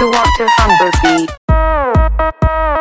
fire, fire, fire.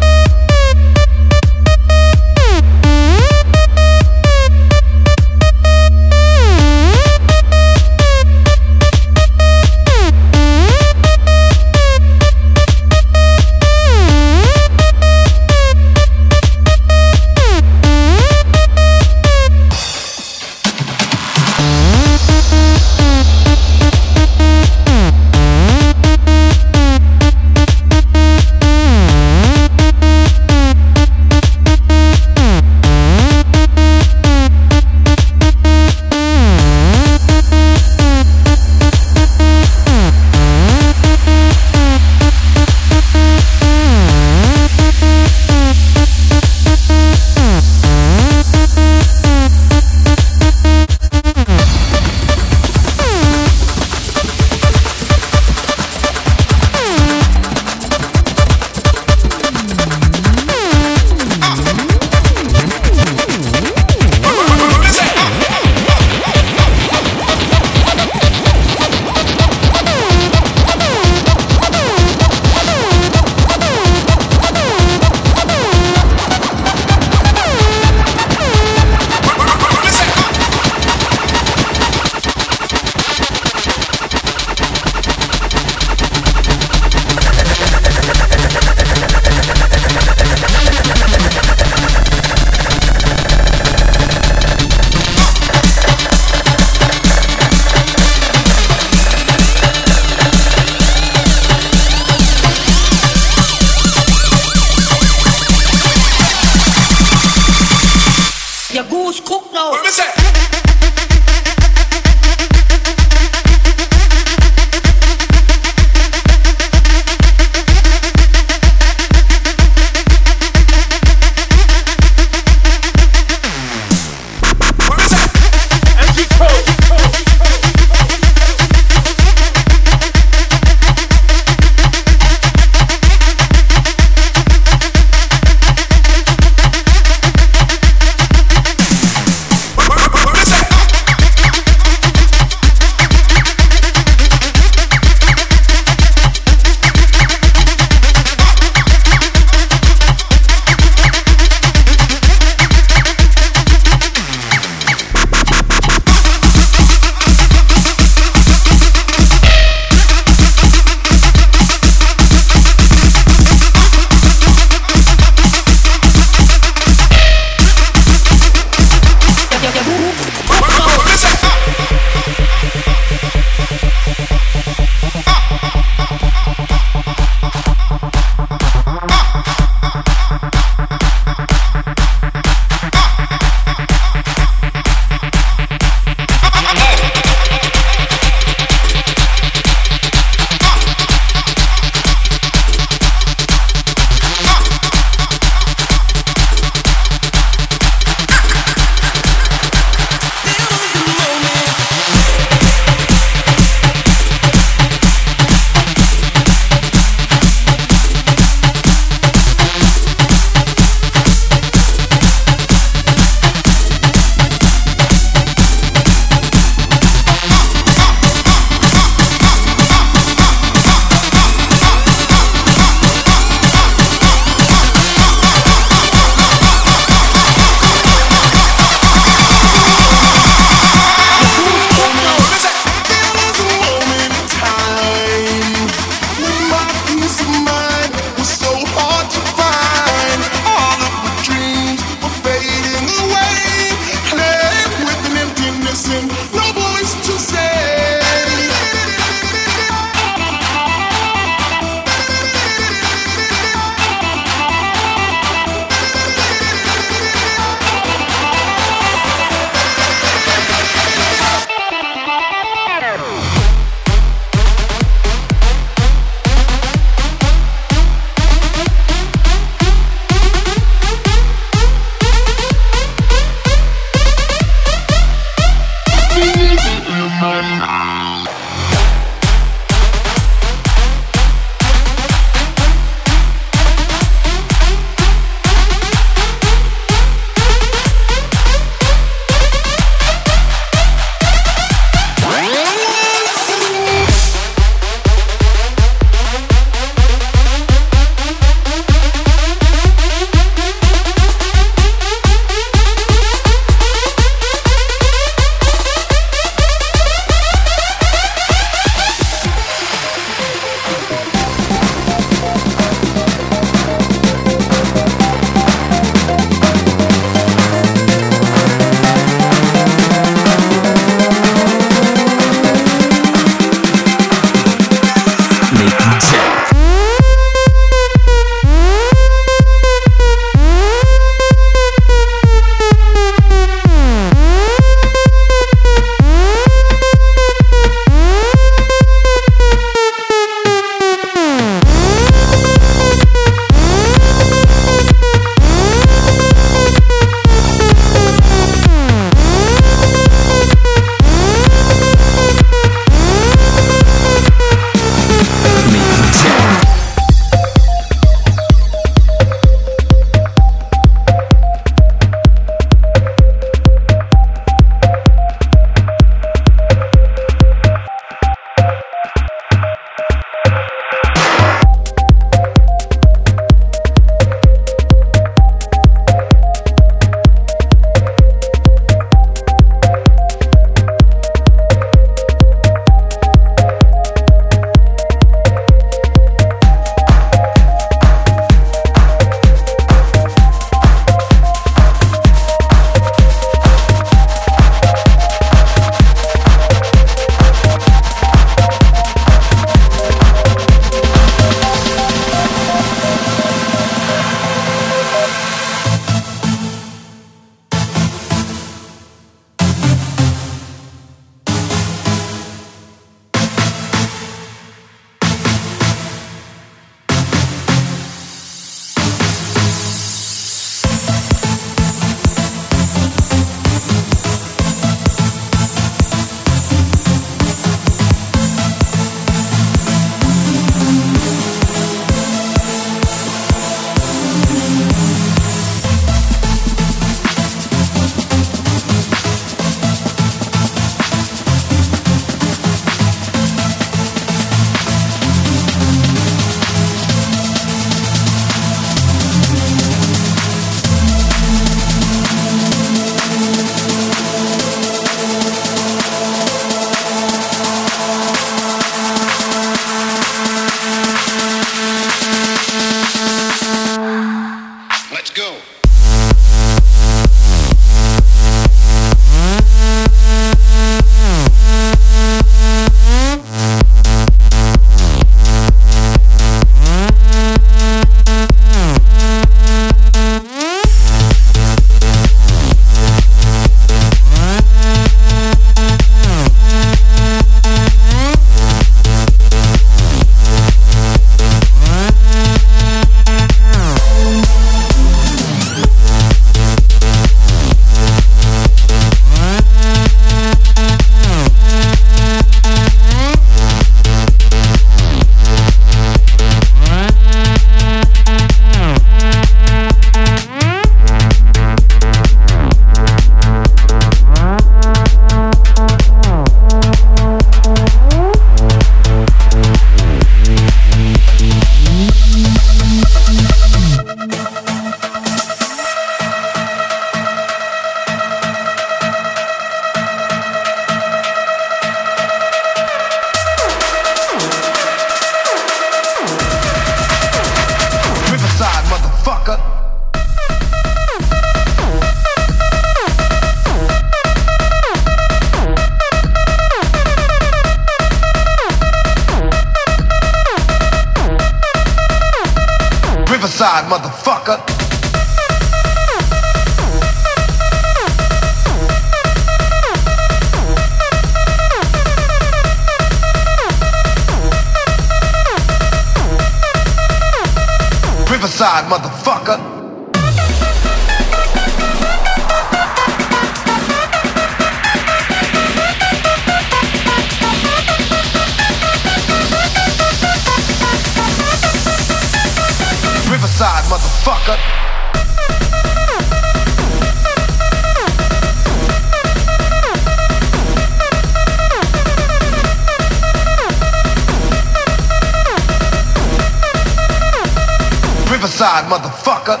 Riverside, motherfucker.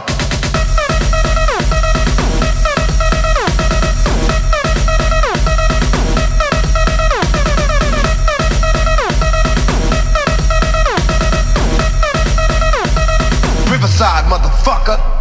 Riverside, motherfucker.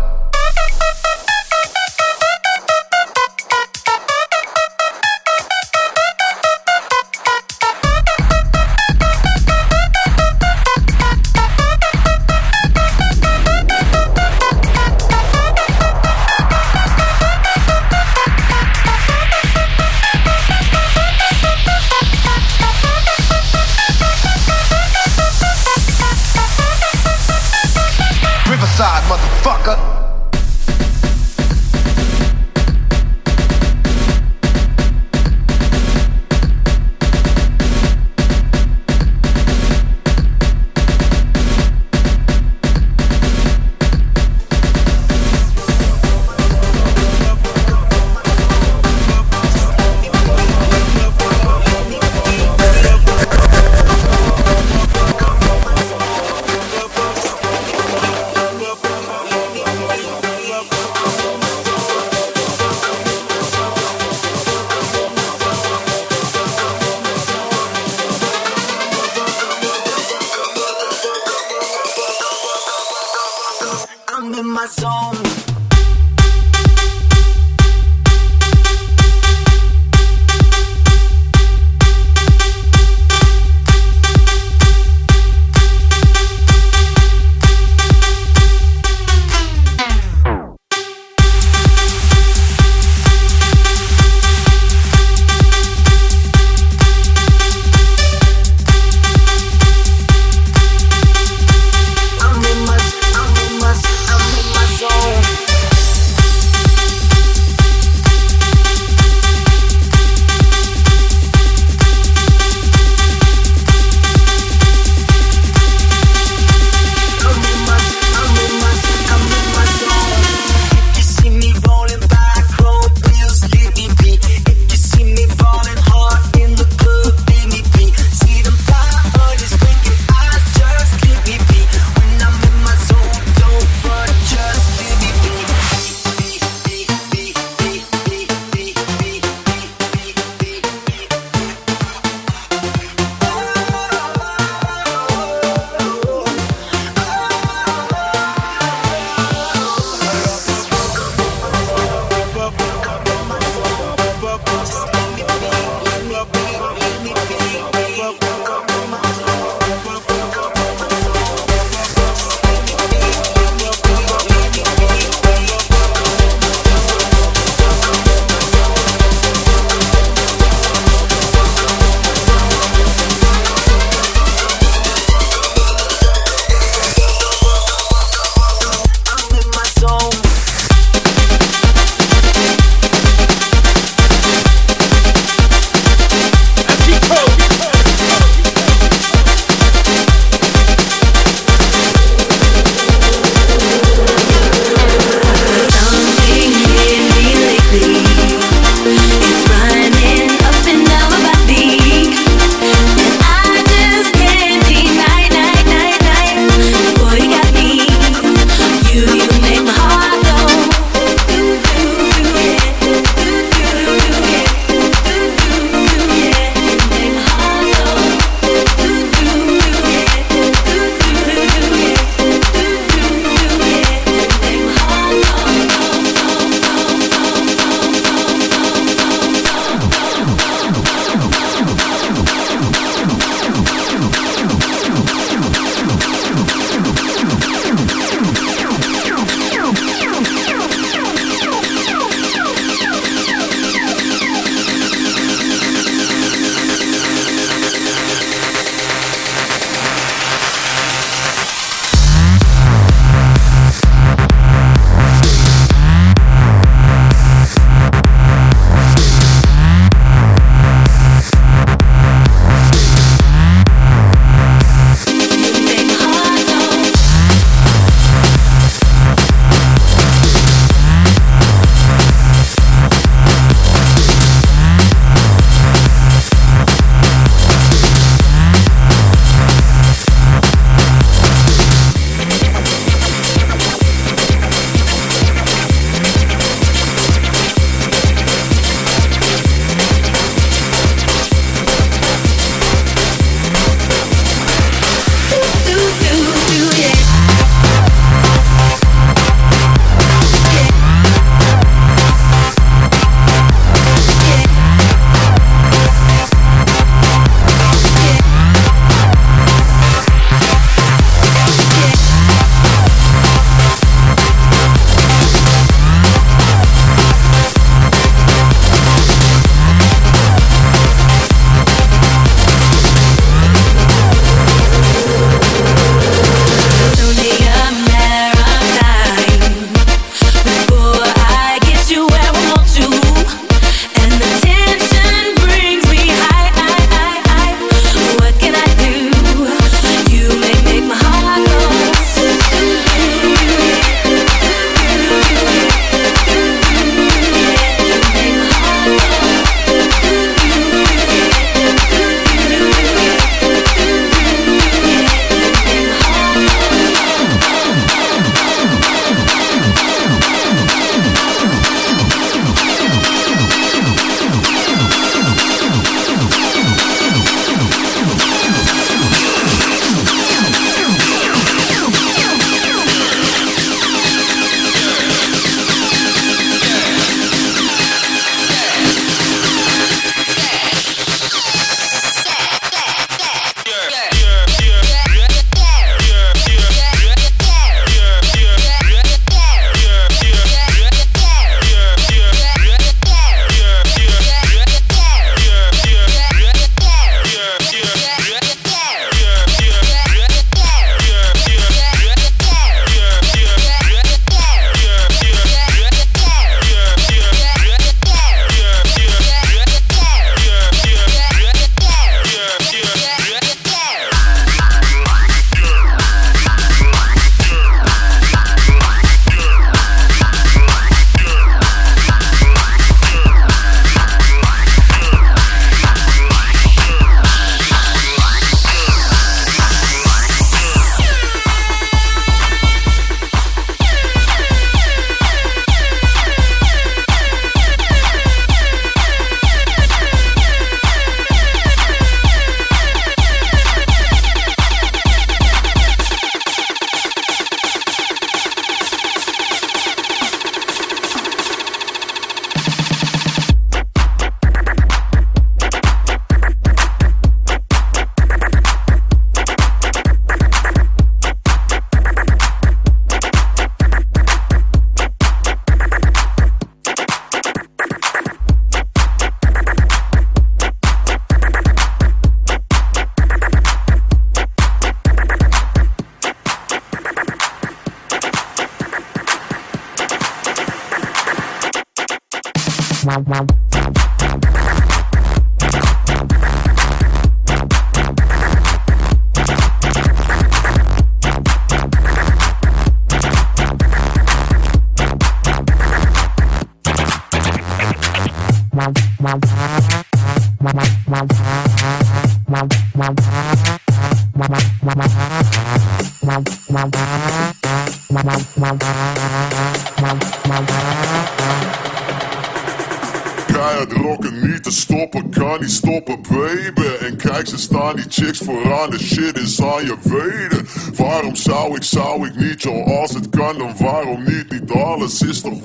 Ik zou ik niet, joh. Als het kan, dan waarom niet? Niet alles is toch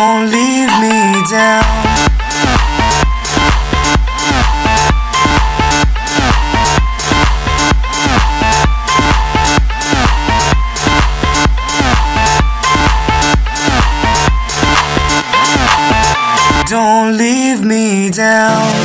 Don't leave me down. Don't leave me down.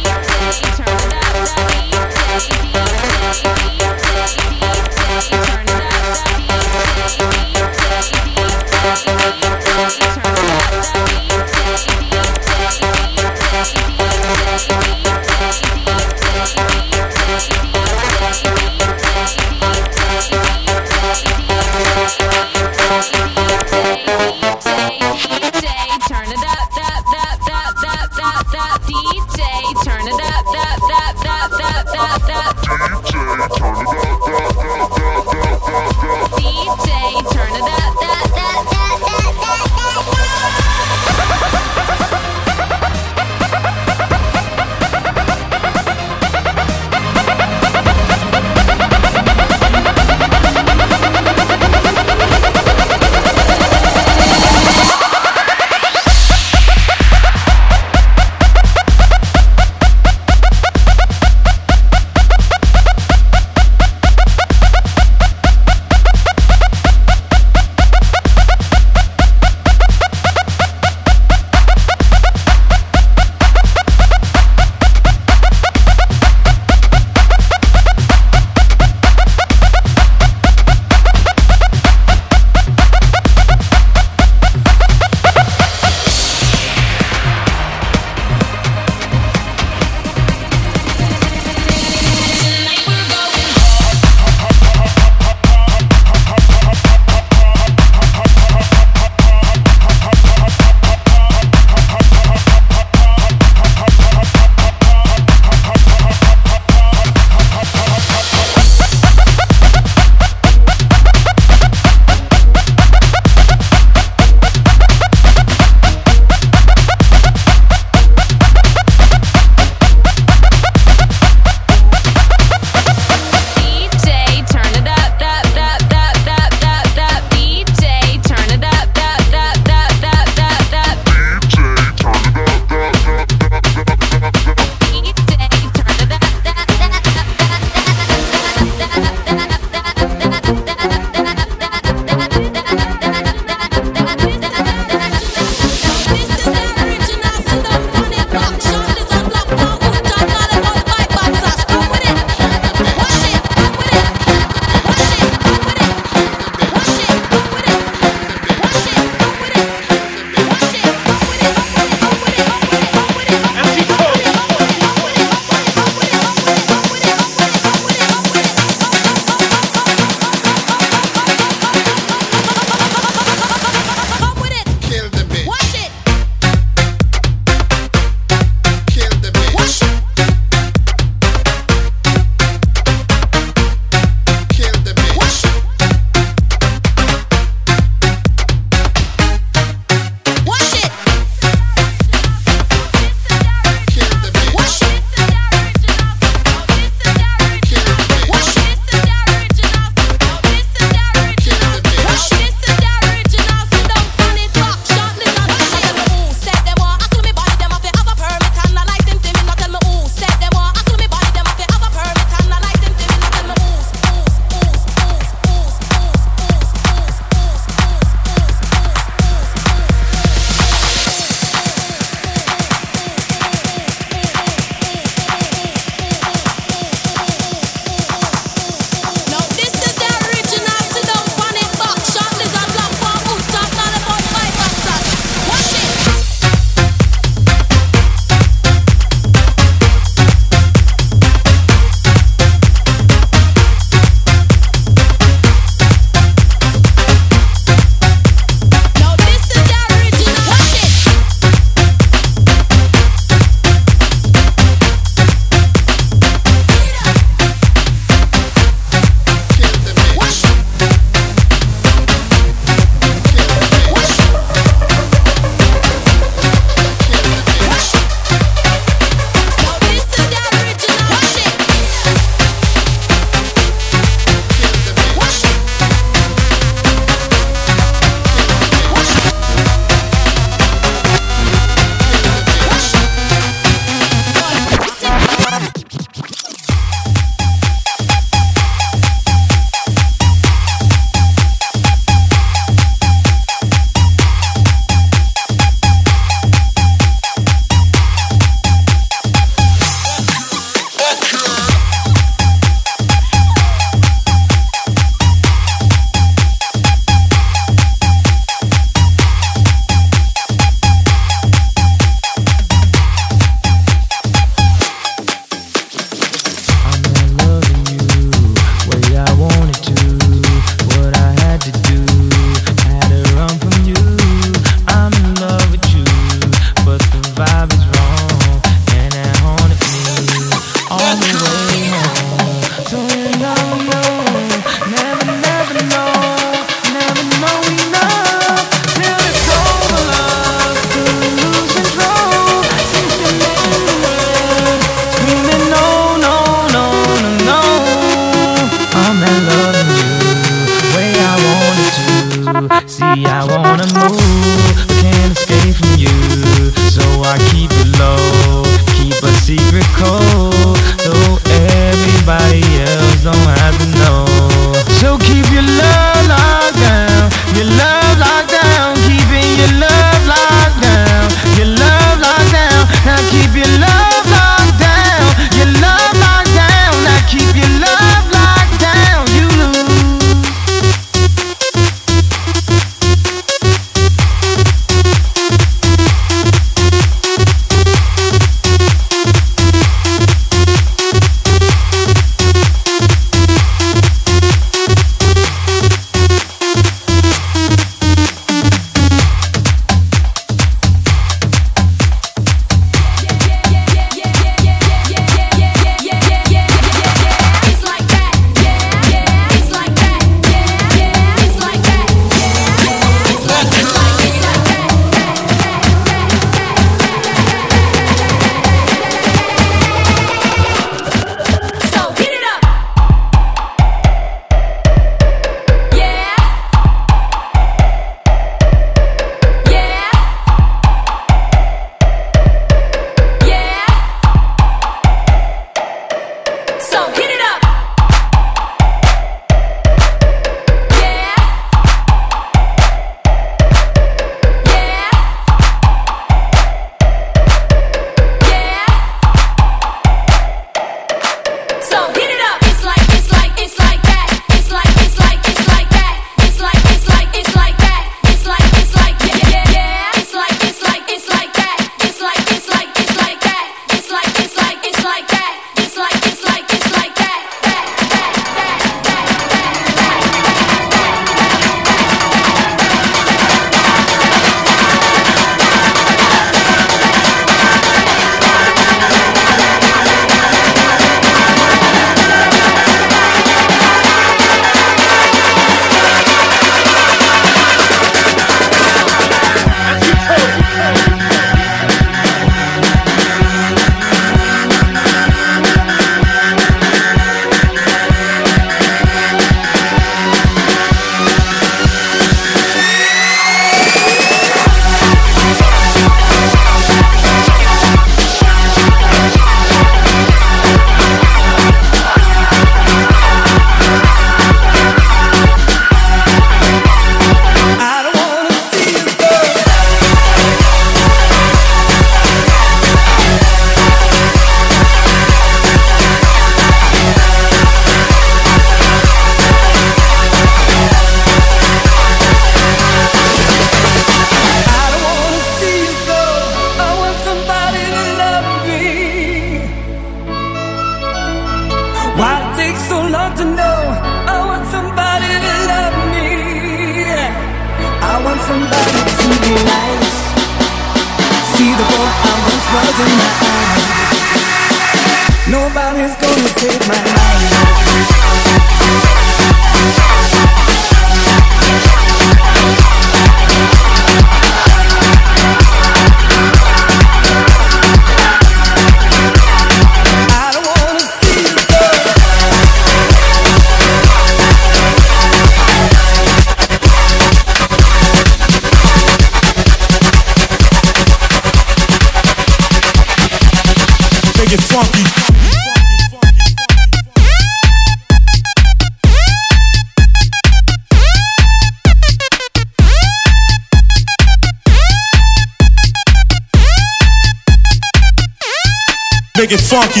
Make it funky.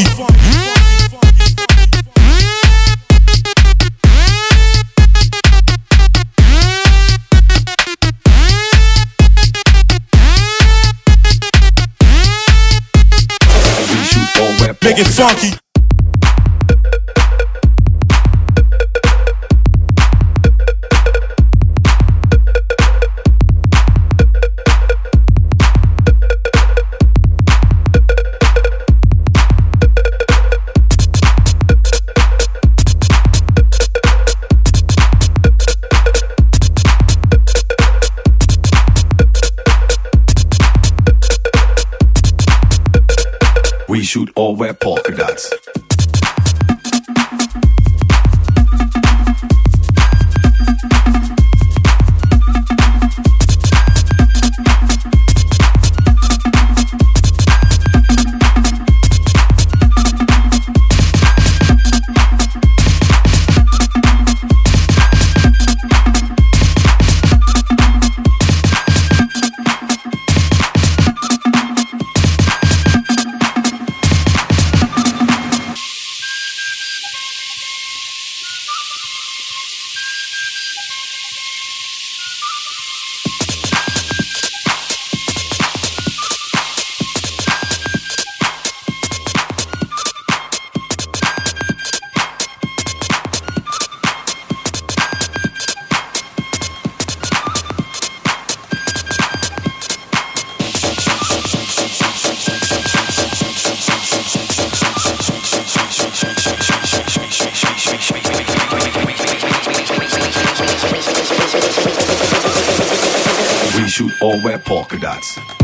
Make it funky. Shoot all wear polka dots. Shoot all wear polka dots.